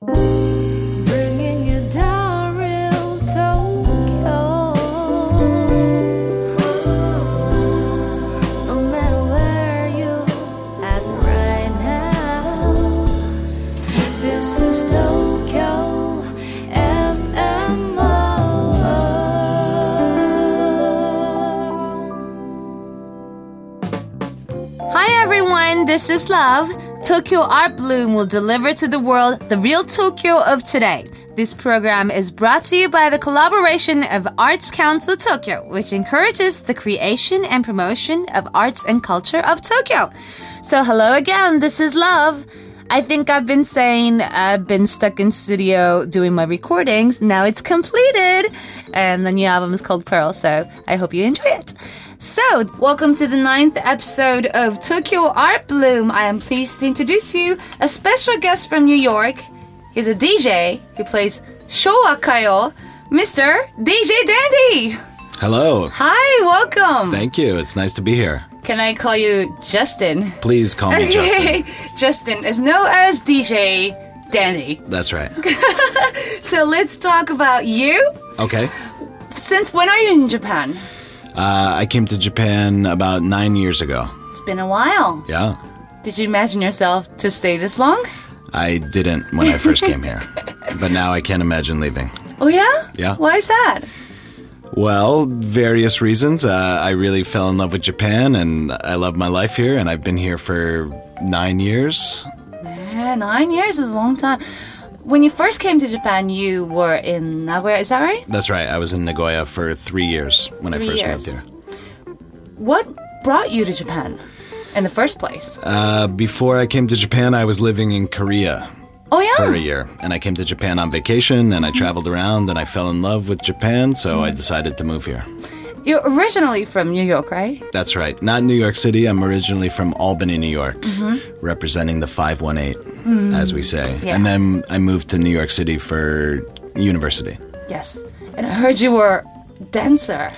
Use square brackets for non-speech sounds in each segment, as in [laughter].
this is Tokyo FMO. Hi everyone, this is Love. Tokyo Art Bloom will deliver to the world the real Tokyo of today. This program is brought to you by the collaboration of Arts Council Tokyo, which encourages the creation and promotion of arts and culture of Tokyo. So, hello again, this is Love. I think I've been saying I've been stuck in studio doing my recordings. Now it's completed. And the new album is called Pearl, so I hope you enjoy it. So, welcome to the ninth episode of Tokyo Art Bloom. I am pleased to introduce you a special guest from New York. He's a DJ who plays Showa Kayo, Mr. DJ Dandy. Hello. Hi, welcome. Thank you. It's nice to be here. Can I call you Justin? Please call me Justin. [laughs] Justin is known as DJ Dandy. That's right. [laughs] So let's talk about you. Okay. Since when are you in Japan? Uh, I came to Japan about nine years ago. It's been a while. Yeah. Did you imagine yourself to stay this long? I didn't when I first came here, [laughs] but now I can't imagine leaving. Oh yeah? Yeah. Why is that? Well, various reasons. Uh, I really fell in love with Japan and I love my life here, and I've been here for nine years. Yeah, nine years is a long time. When you first came to Japan, you were in Nagoya. Is that right? That's right. I was in Nagoya for three years when Three I first years. moved here. What brought you to Japan in the first place? Uh, before I came to Japan, I was living in Korea oh yeah. for a year. And I came to Japan on vacation and I traveled around and I fell in love with Japan, so I decided to move here. You're originally from New York, right? That's right. Not New York City. I'm originally from Albany, New York, mm-hmm. representing the 518, mm. as we say. Yeah. And then I moved to New York City for university. Yes. And I heard you were dancer.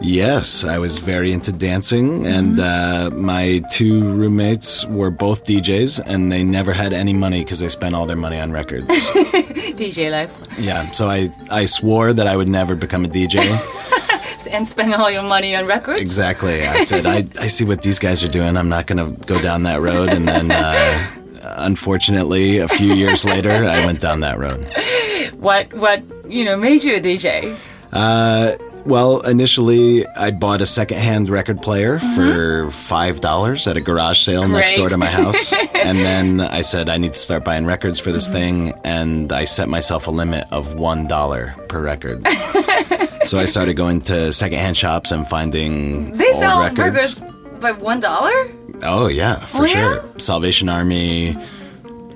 Yes, I was very into dancing, and uh, my two roommates were both DJs, and they never had any money because they spent all their money on records. [laughs] DJ life. yeah, so I, I swore that I would never become a DJ. [laughs] And spend all your money on records? Exactly. I said, I, I see what these guys are doing. I'm not going to go down that road. And then, uh, unfortunately, a few years later, I went down that road. [laughs] What what you know made you a DJ? Uh, well, initially, I bought a secondhand record player for $5 at a garage sale next door to my house. [laughs] and then I said, I need to start buying records for this thing. And I set myself a limit of $1 per record. [laughs] so I started going to secondhand shops and finding They old sell records. records by one dollar. Oh yeah, for Oh, sure. yeah? Salvation Army,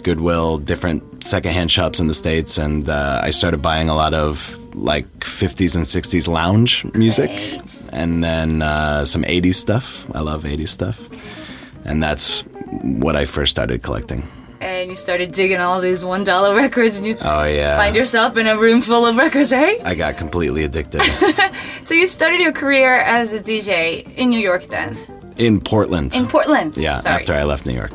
Goodwill, different secondhand shops in the states, and uh, I started buying a lot of like 50s and 60s lounge music, Great. and then uh, some 80s stuff. I love 80s stuff, and that's what I first started collecting. And you started digging all these one dollar records, and you Oh yeah, find yourself in a room full of records, right? I got completely addicted [laughs] So you started your career as a DJ in New York, then in Portland. in Portland. yeah, Sorry. after I left New York.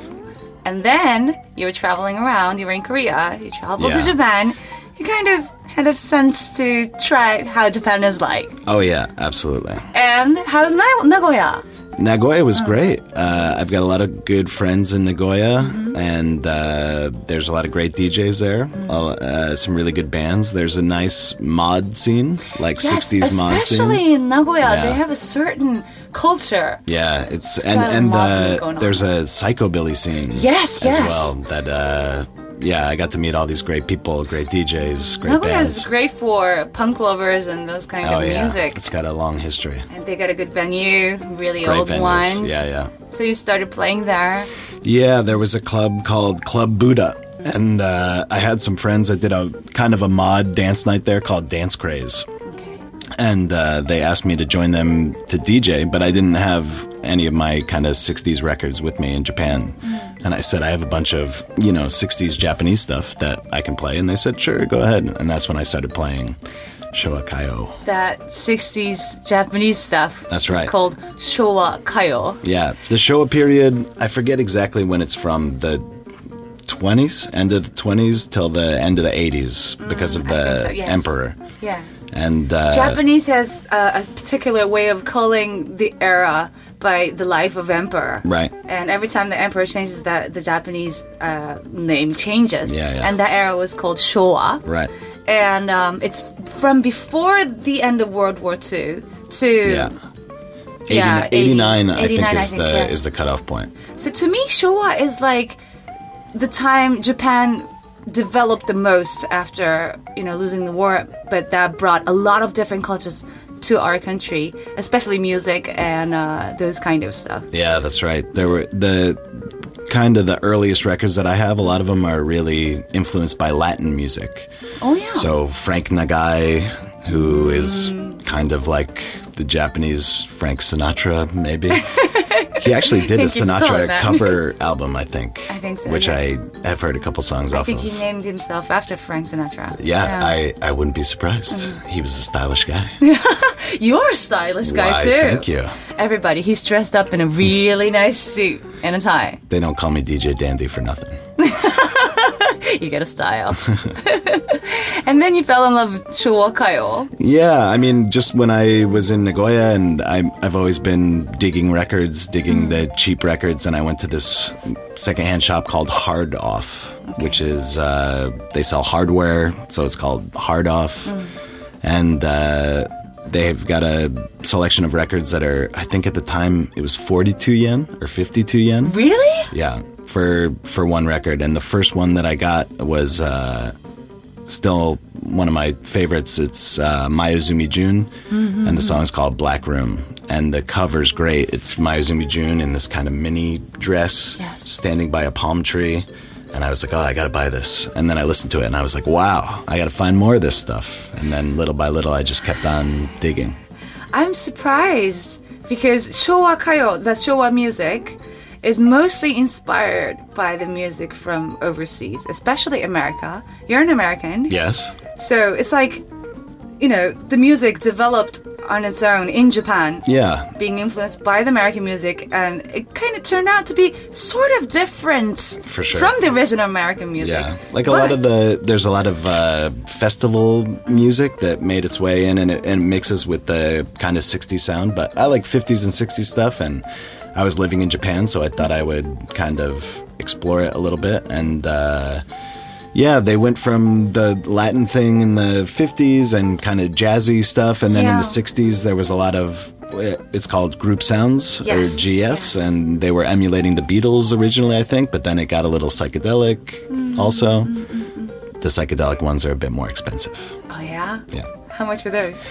And then you were traveling around. You were in Korea. You traveled to Japan. You kind of had a sense to try how Japan is like. Oh yeah, absolutely. And how's Na- Nagoya? Nagoya was great. Uh, I've got a lot of good friends in Nagoya, and uh, there's a lot of great DJs there. Uh, uh, some really good bands. There's a nice mod scene, like Yes, 60s mod scene. especially in Nagoya, Yeah. they have a certain culture. Yeah, it's, It's and and uh, on. there's a psychobilly scene. Yes, as yes. well. That uh, yeah, I got to meet all these great people, great DJs, great Nagoya bands. is great for punk lovers and those kind oh of yeah, music. it's got a long history. And they got a good venue, really Great old venues. ones. Yeah, yeah. So you started playing there. Yeah, there was a club called Club Buddha. And uh, I had some friends that did a kind of a mod dance night there called Dance Craze. Okay. And uh, they asked me to join them to DJ, but I didn't have any of my kind of 60s records with me in Japan. And I said, I have a bunch of, you know, 60s Japanese stuff that I can play. And they said, sure, go ahead. And that's when I started playing Showa Kayo. That 60s Japanese stuff. That's right. called Showa Kayo. Yeah, the Showa period, I forget exactly when it's from, the 20s, end of the 20s till the end of the 80s because of the so, yes. emperor. Yeah. And uh, Japanese has uh, a particular way of calling the era by the life of emperor. Right. And every time the emperor changes, that the Japanese uh, name changes. Yeah, yeah. And that era was called Showa. Right. And um, it's from before the end of World War II to. Yeah. 80, Yeah, 89, I 89, think I is think, the yes. is the cutoff point. So to me, Showa is like the time Japan developed the most after you know losing the war, but that brought a lot of different cultures to our country, especially music and uh, those kind of stuff. Yeah, that's right. There were the kind of the earliest records that I have. A lot of them are really influenced by Latin music. Oh yeah. So Frank Nagai, who is Mm. kind of like the Japanese Frank Sinatra, maybe. [laughs] he actually [laughs] did a Thank you for calling Sinatra cover [laughs] album, I think. I think so, Which yes. I have heard a couple songs I off I think of. he named himself after Frank Sinatra. yeah, I, I wouldn't be surprised. Mm. He was a stylish guy. [laughs] You're a stylish guy Why, too. Thank you. Everybody, he's dressed up in a really nice suit and a tie. They don't call me DJ Dandy for nothing. [laughs] You get a style. [laughs] and then you fell in love with Showa Kayo. Yeah, I mean, just when I was in Nagoya, and I'm, I've always been digging records, digging the cheap records, and I went to this secondhand shop called Hard Off, which is uh, they sell hardware, so it's called Hard Off, and uh, they've got a selection of records that are, I think at the time it was 42 yen or 52 yen. Really? Yeah, for for one record, and the first one that I got was uh, still one of my favorites. It's uh, Mayuzumi Jun, and the song is called Black Room. And the cover's great. It's Mayuzumi Jun in this kind of mini dress, Yes. standing by a palm tree. And I was like, oh, I gotta buy this. And then I listened to it, and I was like, wow, I gotta find more of this stuff. And then little by little, I just kept on digging. I'm surprised because Showa Kayo, the Showa music, is mostly inspired by the music from overseas, especially America. You're an American. Yes. So it's like, you know, the music developed on its own in Japan, Yeah. being influenced by the American music, and it kind of turned out to be sort of different For sure. from the original American music. Yeah, like a lot of the there's a lot of uh, festival music that made its way in, and it, and it mixes with the kind of '60s sound. But I like '50s and '60s stuff, and I was living in Japan, so I thought I would kind of explore it a little bit. And uh, yeah, they went from the Latin thing in the '50s and kind of jazzy stuff, and then in the '60s there was a lot of it's called group sounds Yes, or GS, yes. and they were emulating the Beatles originally, I think, but then it got a little psychedelic mm-hmm. also. Mm-hmm, the psychedelic ones are a bit more expensive. Mm-hmm. Oh yeah. Yeah. How much were those?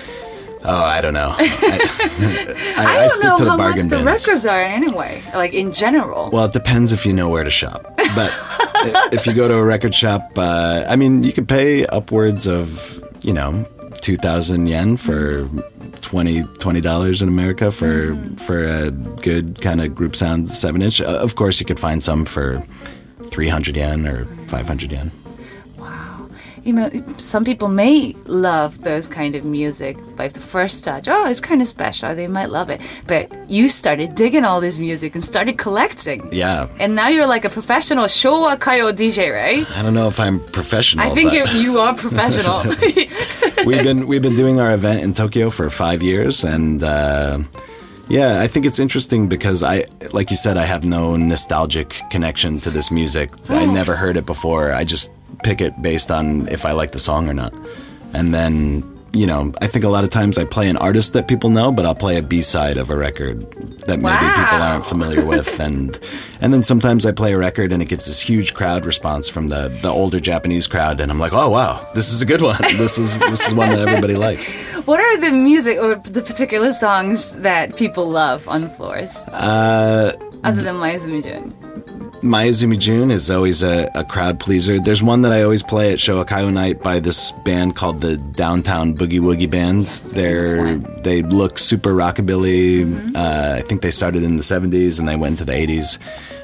Oh, I don't know. [laughs] I, I, I, I don't stick know to the how much bargain the bins. records are anyway. Like in general. Well, it depends if you know where to shop. But [laughs] if you go to a record shop, uh, I mean, you could pay upwards of, you know, 2,000 yen for 20 dollars in America for for a good kind of group sound seven inch. Uh, of course, you could find some for 300 yen or 500 yen. You know, some people may love those kind of music by the first touch. Oh, it's kind of special. They might love it. But you started digging all this music and started collecting. Yeah. And now you're like a professional Showa Kayo DJ, right? I don't know if I'm professional. I think but- you you are professional. [laughs] [laughs] we've been we've been doing our event in Tokyo for five years, and uh, yeah, I think it's interesting because I, like you said, I have no nostalgic connection to this music. I never heard it before. I just pick it based on if I like the song or not, and then. You know, I think a lot of times I play an artist that people know, but I'll play a B side of a record that maybe people aren't familiar with, [laughs] and and then sometimes I play a record and it gets this huge crowd response from the the older Japanese crowd, and I'm like, oh wow, this is a good one. This is this is one that everybody likes. [laughs] what are the music or the particular songs that people love on floors? Uh, Other than Mayuzumi Jun. Mayuzumi Jun is always a, a crowd pleaser. There's one that I always play at Showa Kayo Night by this band called the Downtown Boogie Woogie Band. They're they look super rockabilly. Uh, I think they started in the 70s and they went into the 80s.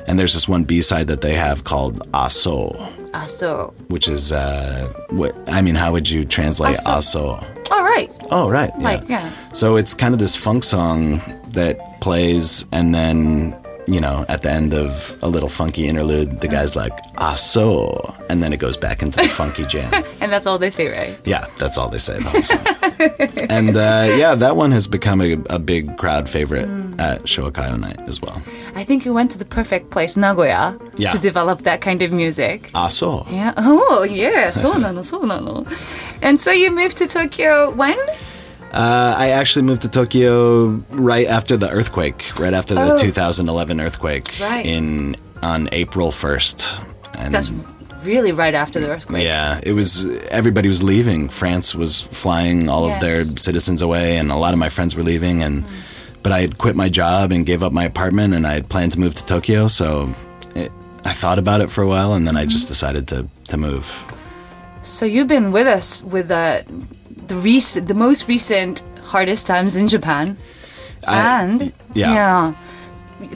And there's this one B side that they have called Aso, Aso. which is uh, what I mean. How would you translate Aso. Aso? All right. Oh, right. Yeah. Like, yeah. So it's kind of this funk song that plays, and then you know, at the end of a little funky interlude, the guy's like, ah, so. And then it goes back into the funky jam. [laughs] and that's all they say, right? Yeah, that's all they say the whole song. [laughs] and uh, yeah, that one has become a, a big crowd favorite mm. at Showa Kayo Night as well. I think you went to the perfect place, Nagoya, yeah. to develop that kind of music. Ah, so. Yeah. [laughs] Oh, yeah. So nano, so nano. And so you moved to Tokyo when? Uh, I actually moved to Tokyo right after the earthquake, right after the Oh. 2011 earthquake Right. in on April 1st. And That's really right after the earthquake. yeah, it was everybody was leaving. France was flying all of their citizens away and a lot of my friends were leaving and but I had quit my job and gave up my apartment and I had planned to move to Tokyo, so it, I thought about it for a while and then I just decided to to move. So you've been with us with the the recent, the most recent hardest times in Japan, I- and yeah.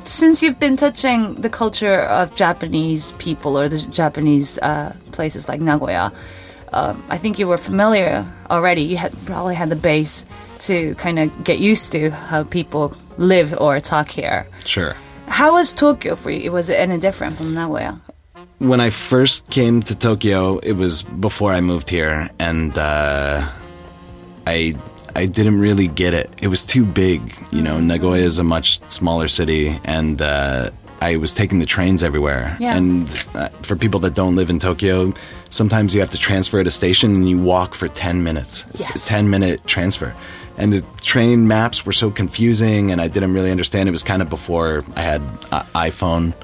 Since you've been touching the culture of Japanese people or the Japanese uh, places like Nagoya, um, I think you were familiar already. You had probably had the base to kind of get used to how people live or talk here. Sure. How was Tokyo for you? Was it any different from Nagoya? when I first came to Tokyo, it was before I moved here, and uh, I I didn't really get it. It was too big, you know. Nagoya is a much smaller city, and uh, I was taking the trains everywhere. Yeah. And uh, for people that don't live in Tokyo, sometimes you have to transfer at a station and you walk for ten minutes. It's Yes. a ten minute transfer. And the train maps were so confusing, and I didn't really understand. It was kind of before I had uh, iPhone.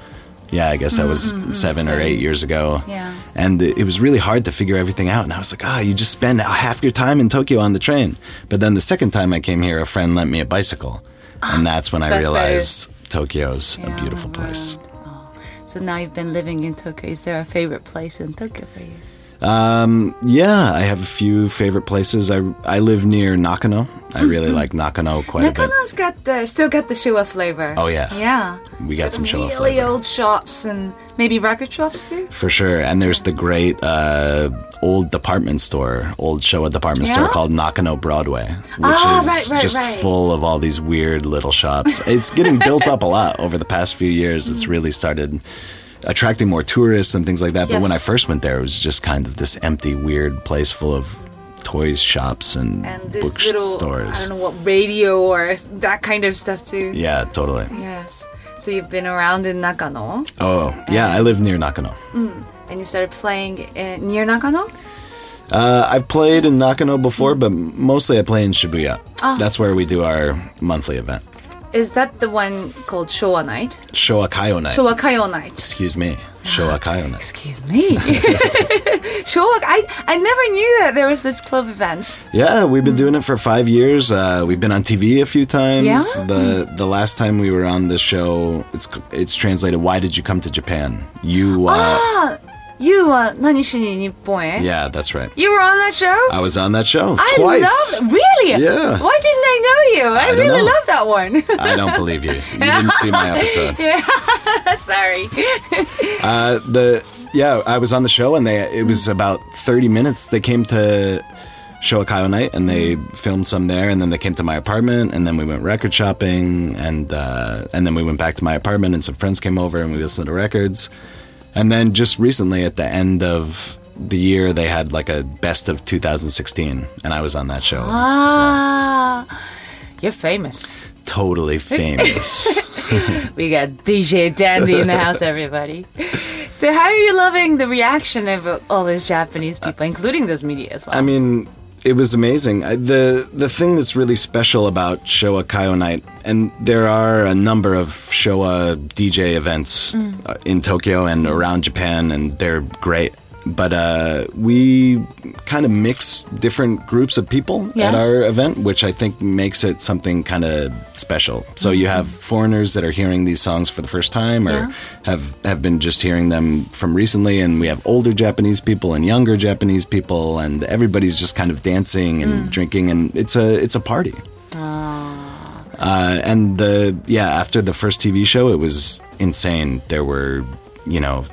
Yeah, I guess that was seven or eight years ago. Yeah. And it was really hard to figure everything out. And I was like, ah, you just spend half your time in Tokyo on the train. But then the second time I came here, a friend lent me a bicycle. And that's when I realized Tokyo's Yeah, a beautiful place. So now you've been living in Tokyo. Is there a favorite place in Tokyo for you? Um, yeah, I have a few favorite places. I, I live near Nakano. I really like Nakano quite a bit. Nakano's got the still got the Showa flavor. Oh, yeah. yeah. We got some Showa really flavor. old shops and maybe record shops too. For sure. And there's the great uh, old department store, old Showa department store called Nakano Broadway, which Ah, is right, right, just right. full of all these weird little shops. it's getting built up a lot over the past few years. It's really started attracting more tourists and things like that. But when I first went there, it was just kind of this empty, weird place full of toys shops and, And this little I don't know what radio or that kind of stuff too. Yeah, totally. Yes. So you've been around in Nakano Oh, yeah, I live near Nakano. and you started playing in, near Nakano. Uh, I've played in Nakano before, but mostly I play in Shibuya. Ah. That's where we do our monthly event. Is that the one called Showa Night? Showa Kayo Night. Showa Kayo Night. Excuse me. Showa Kayo Night. Excuse me. [laughs] Showa. I I never knew that there was this club event. Yeah, we've been doing it for five years. Uh, we've been on TV a few times. Yeah? The the last time we were on the show, it's it's translated. Why did you come to Japan? You. Uh, Ah, you uh, 何しに日本へ? Yeah, that's right. You were on that show? I was on that show I twice. I love Really? Yeah. Why didn't I know you? I, I really love that one. [laughs] I don't believe you. You didn't see my [laughs] episode. yeah. [laughs] Sorry. uh, the yeah, I was on the show and they it was about 30 minutes. They came to Showa Kayo night and they mm-hmm. filmed some there and then they came to my apartment and then we went record shopping and uh, and then we went back to my apartment and some friends came over and we listened to records and then just recently at the end of the year they had like a best of 2016 and i was on that show as well. Ah, you're famous. totally [laughs] famous [laughs] We got DJ Dandy in the house, everybody. So, how are you loving the reaction of all those Japanese people, including those media as well? I mean, it was amazing. I- the The thing that's really special about Showa Kayo Night, and there are a number of Showa DJ events uh, in Tokyo and around Japan, and they're great. But uh, we kind of mix different groups of people at our event, which I think makes it something kind of special. So you have foreigners that are hearing these songs for the first time, or Yeah. have have been just hearing them from recently, and we have older Japanese people and younger Japanese people, and everybody's just kind of dancing and drinking, and it's a it's a party. Uh, and the yeah, after the first TV show, it was insane. There were, you know,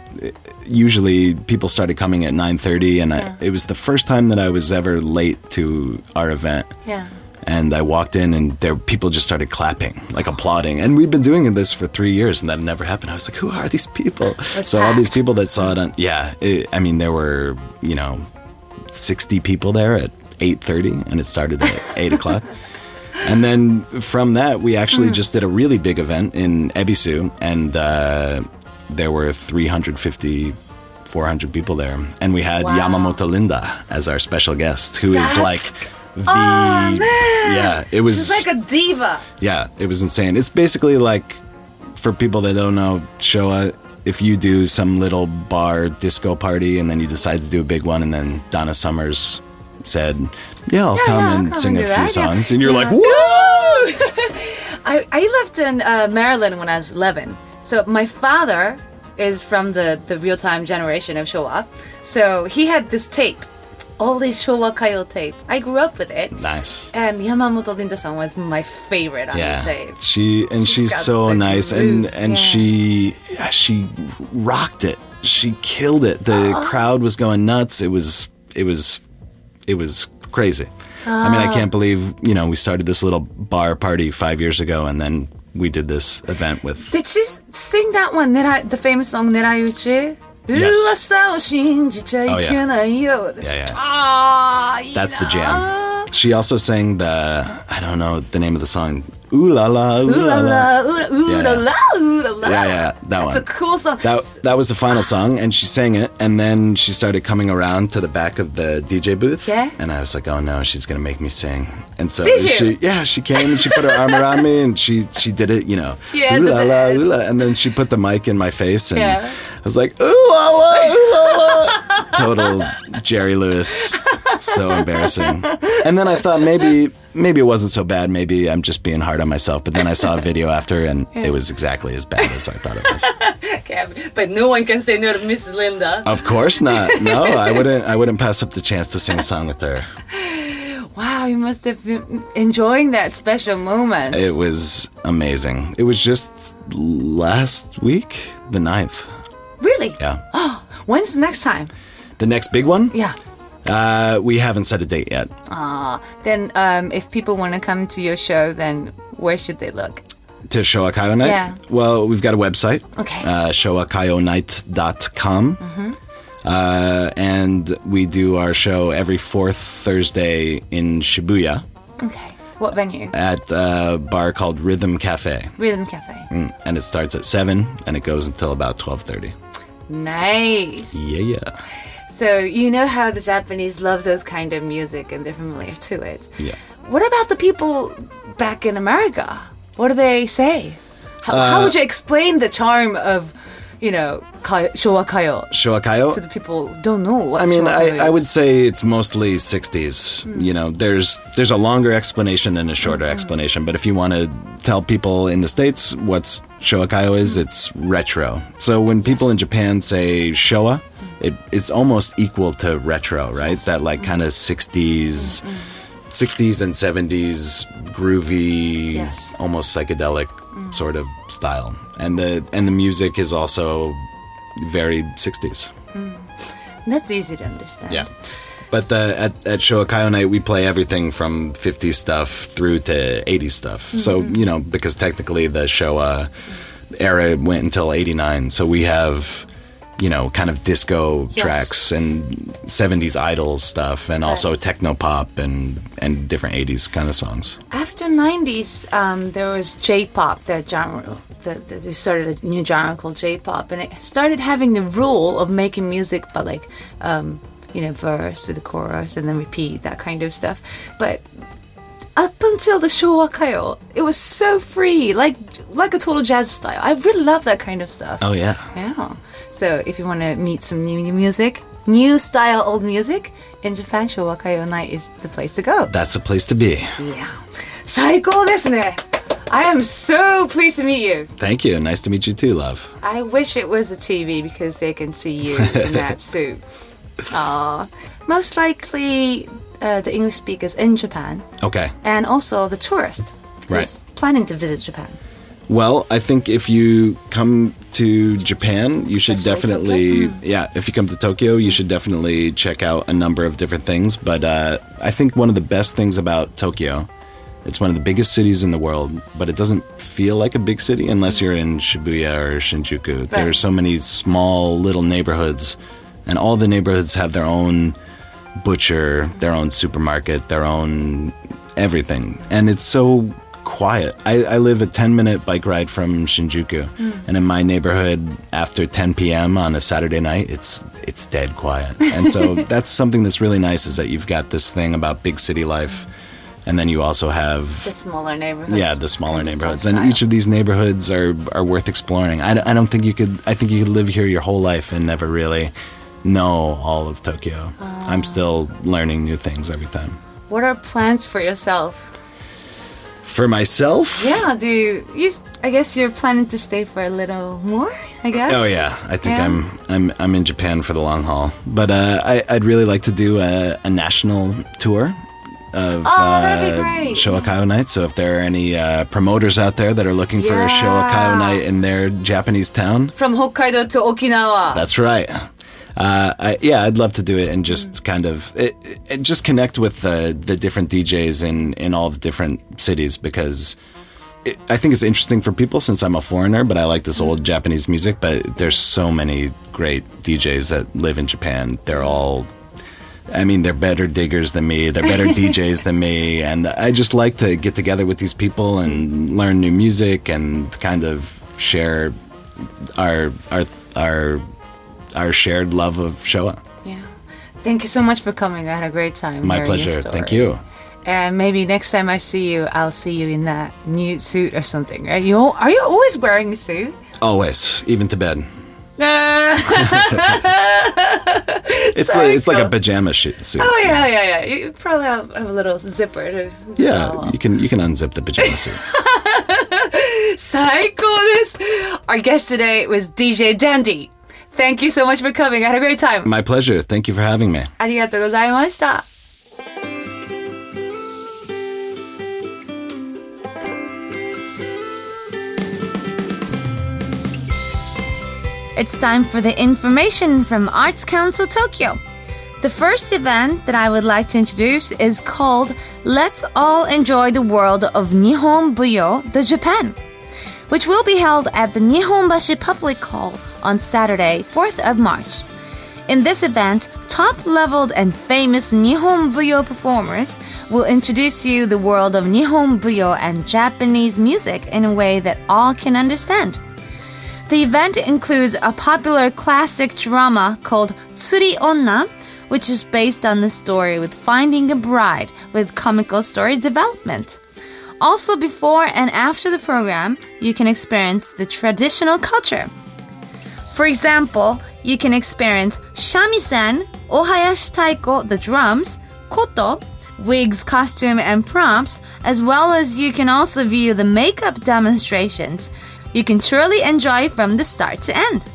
usually people started coming at nine thirty, and Yeah. I, it was the first time that I was ever late to our event. yeah. And I walked in, and there people just started clapping, like applauding. And we'd been doing this for three years, and that never happened. I was like, "Who are these people?" [laughs] So all these people that saw it on, yeah. It, I mean, there were you know, sixty people there at eight thirty, and it started at [laughs] eight o'clock. And then from that, we actually just did a really big event in Ebisu, and uh, there were 350, 400 people there. And we had Wow. Yamamoto Linda as our special guest, who is That's- like the. Oh, man. Yeah, it was. She's like a diva. yeah, it was insane. It's basically like, for people that don't know, Showa, if you do some little bar disco party and then you decide to do a big one, and then Donna Summers said, Yeah, I'll Yeah, come yeah, and come sing and a few that, yeah. songs. And you're Yeah. like, Woo! [laughs] I, I lived in uh, Maryland when I was 11. So my father is from the, the real time generation of Showa. So he had this tape, all this Showa Kayo tape. I grew up with it. Nice. And Yamamoto Linda-san was my favorite on Yeah, the tape. she and She's she's, so nice, and and yeah. she she rocked it. She killed it. The Uh-huh. crowd was going nuts. It was it was it was crazy. I mean, I Ah. can't believe you know we started this little bar party five years ago, and then we did this event with. Did she sing that one? Nerai, the famous song Neraiuchi? Yes. Oh, yeah. Yeah, yeah. That's ah, the jam. She also sang the I don't know the name of the song. Ooh la la, ooh, Ooh la la, ooh la, ooh Yeah, la la, ooh la la. Yeah, yeah, that That's one. a cool song. That that was the final song, and she sang it, and then she started coming around to the back of the DJ booth. Yeah? And I was like, oh no, she's gonna make me sing. And so Did you? she, yeah, she came and she put her arm [laughs] around me, and she she did it, you know, Yeah, ooh la la, ooh la, and then she put the mic in my face, and Yeah. I was like, ooh la la, ooh la la, [laughs] total Jerry Lewis, so embarrassing. And then I thought maybe maybe it wasn't so bad, maybe I'm just being hard on myself. But then I saw a video after, and it was exactly as bad as I thought it was. [laughs] Okay, but no one can say no to Miss Linda. Of course not. No, I wouldn't. I wouldn't pass up the chance to sing a song with her. Wow, you must have been enjoying that special moment. It was amazing. It was just last week, the 9th. Really. Yeah. Oh, when's the next time? The next big one. Yeah. Uh, we haven't set a date yet. Ah, then um, if people want to come to your show, then where should they look? To Showa Kayo Night. Yeah. Well, we've got a website. Okay. Uh, showakayonight.com. Uh, and we do our show every fourth Thursday in Shibuya Okay. What venue? at a bar called Rhythm Cafe. Rhythm Cafe. Mm, and it starts at 7 and it goes until about 12.30 Nice. yeah yeah So you know how the Japanese love those kind of music and they're familiar to it. Yeah. What about the people back in America? What do they say? How, Uh, how would you explain the charm of, you know, Showa Kayo Showa Kayo to the people who don't know what I mean, Showa Kayo I, I would say it's mostly 60s. Hmm. You know, there's there's a longer explanation and a shorter mm-hmm. explanation. But if you want to tell people in the States what's Showa Kayo is, hmm. it's retro. So when people in Japan say Showa, hmm. it, it's almost equal to retro, right? That like kind of 60s, 60s and 70s groovy, Yes. almost psychedelic sort of style. And the and the music is also very 60s. That's easy to understand. Yeah. But uh, at, at Showa Kayo Night, we play everything from 50s stuff through to 80s stuff. So, Mm-hmm. you know, because technically the Showa era went until 89. So we have, you know, kind of disco Yes. tracks and 70s idol stuff and also techno pop and, and different 80s kind of songs. After 90s, um, there was J-pop, their genre. The, the, they started a new genre called J-pop, and it started having the rule of making music, but like, um, you know, verse with the chorus and then repeat that kind of stuff. But up until the Showa Kayo, it was so free, like like a total jazz style. I really love that kind of stuff. Oh, yeah. Yeah. So if you want to meet some new music, new style old music, in Japan, Showa Kayo Night is the place to go. That's the place to be. Yeah. 最高ですね I am so pleased to meet you. Thank you. Nice to meet you too, love. I wish it was a TV because they can see you in that [laughs] suit. Ah, Most likely uh, the English speakers in Japan. Okay. And also the tourist who's right. planning to visit Japan. Well, I think if you come to Japan, you should Especially definitely, Tokyo? yeah, if you come to Tokyo, you should definitely check out a number of different things. But uh, I think one of the best things about Tokyo It's one of the biggest cities in the world, but it doesn't feel like a big city unless you're in Shibuya or Shinjuku. There are so many small little neighborhoods, and all the neighborhoods have their own butcher, their own supermarket, their own everything. And it's so quiet. I, I live a 10 minute bike ride from Shinjuku, Hmm. and in my neighborhood, after 10 p.m. on a Saturday night, it's it's dead quiet. And so [laughs] that's something that's really nice is that you've got this thing about big city life, and then you also have The smaller neighborhoods. yeah the smaller Kind of neighborhoods, and each of these neighborhoods are are worth exploring. I, I don't think you could. I think you could live here your whole life and never really know all of Tokyo. Ah. I'm still learning new things every time. What are plans for yourself? For myself, Yeah, do you, you? I guess you're planning to stay for a little more. I guess. Oh yeah, I think Yeah? I'm I'm I'm in Japan for the long haul. But uh, I, I'd really like to do a, a national tour of Oh, uh. Showa Kayo night. So if there are any uh, promoters out there that are looking for a Yeah. Showa Kayo night in their Japanese town, From Hokkaido to Okinawa. that's right. Uh, I, yeah, I'd love to do it and just kind of it, it, just connect with the the different DJs in in all the different cities because it, I think it's interesting for people since I'm a foreigner, but I like this old Japanese music. But there's so many great DJs that live in Japan. They're all. I mean, they're better diggers than me. They're better [laughs] DJs than me, and I just like to get together with these people and learn new music and kind of share our our our our shared love of Showa. Yeah. Thank you so much for coming. I had a great time. My pleasure. Thank you. And maybe next time I see you, I'll see you in that new suit or something. Are you, are you always wearing a suit? Always, even to bed. [laughs] it's so like, it's cool. like a pajama suit. Oh yeah, yeah, yeah. You probably have, have a little zipper to. Yeah, you can you can unzip the pajama [laughs] suit. Psycho! This. Our guest today was DJ Dandy. Thank you so much for coming. I had a great time. My pleasure. Thank you for having me. ありがとうございました。It's time for the information from Arts Council Tokyo. The first event that I would like to introduce is called Let's All Enjoy the World of Nihon Buyo, the Japan, which will be held at the Nihonbashi Public Hall on Saturday, 4th of March. In this event, top leveled and famous Nihon Buyo performers will introduce you the world of Nihon Buyo and Japanese music in a way that all can understand. The event includes a popular classic drama called Tsuri Onna, which is based on the story with finding a bride with comical story development. Also, before and after the program, you can experience the traditional culture. For example, you can experience shamisen, ohayashi taiko, the drums, koto, wigs, costume, and props, as well as you can also view the makeup demonstrations. You can truly enjoy from the start to end.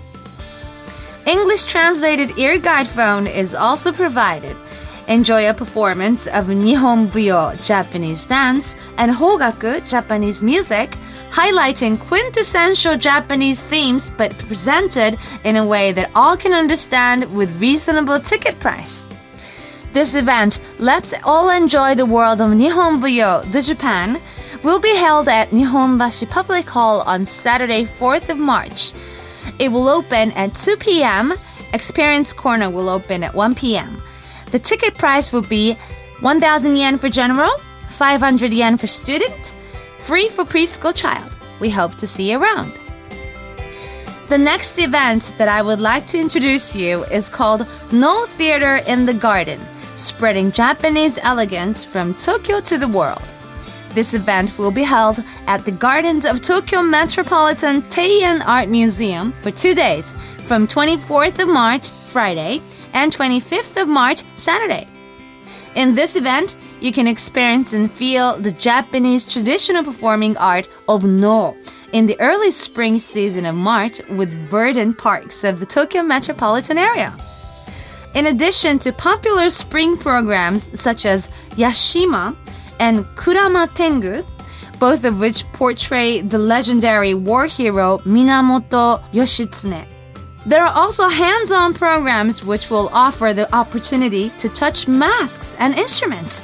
English translated ear guide phone is also provided. Enjoy a performance of Nihon Buyo Japanese dance and Hogaku Japanese music, highlighting quintessential Japanese themes but presented in a way that all can understand with reasonable ticket price. This event, Let's All Enjoy the World of Nihon Buyo, the Japan, will be held at Nihonbashi Public Hall on Saturday, 4th of March. It will open at 2 p.m. Experience Corner will open at 1 p.m. The ticket price will be 1,000 yen for general, 500 yen for student, free for preschool child. We hope to see you around. The next event that I would like to introduce you is called Noh Theater in the Garden, spreading Japanese elegance from Tokyo to the world. This event will be held at the Gardens of Tokyo Metropolitan Teien Art Museum for two days, from 24th of March, Friday, and 25th of March, Saturday. In this event, you can experience and feel the Japanese traditional performing art of Noh in the early spring season of March with verdant parks of the Tokyo metropolitan area. In addition to popular spring programs such as Yashima and Kurama Tengu, both of which portray the legendary war hero Minamoto Yoshitsune. There are also hands on programs which will offer the opportunity to touch masks and instruments,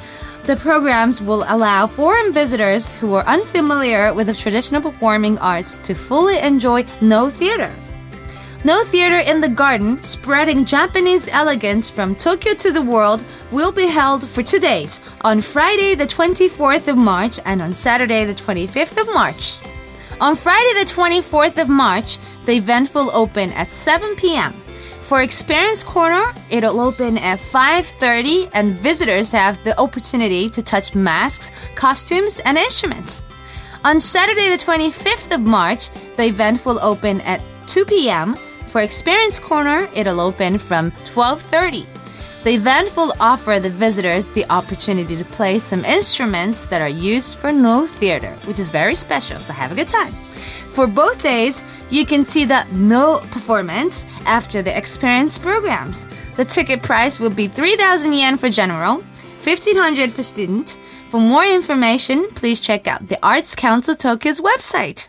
The programs will allow foreign visitors who are unfamiliar with the traditional performing arts to fully enjoy Noh theater. Noh Theater in the Garden, spreading Japanese elegance from Tokyo to the world, will be held for two days on Friday, the 24th of March, and on Saturday, the 25th of March. On Friday, the 24th of March, the event will open at 7 p.m. For Experience Corner, it'll open at 5:30 and visitors have the opportunity to touch masks, costumes, and instruments. On Saturday the 25th of March, the event will open at 2 p.m. For Experience Corner, it'll open from 12:30. The event will offer the visitors the opportunity to play some instruments that are used for Noh theater, which is very special, so have a good time. For both days, you can see the Noh performance after the experience programs. The ticket price will be 3,000 yen for general, 1,500 for student. For more information, please check out the Arts Council Tokyo's website.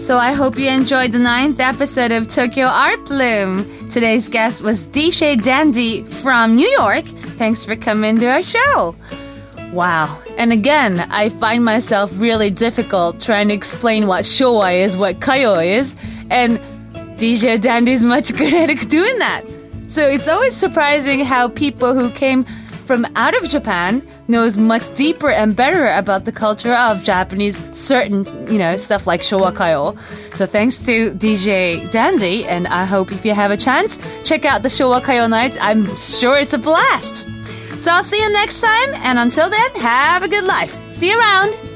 So I hope you enjoyed the ninth episode of Tokyo Art Bloom. Today's guest was DJ Dandy from New York. Thanks for coming to our show. Wow. And again, I find myself really difficult trying to explain what Showa is, what Kayo is, and DJ Dandy is much [laughs] good at doing that. So it's always surprising how people who came from out of Japan knows much deeper and better about the culture of Japanese certain, you know, stuff like Showa Kayo. So thanks to DJ Dandy, and I hope if you have a chance, check out the Showa Kayo night. I'm sure it's a blast. So I'll see you next time, and until then, have a good life. See you around.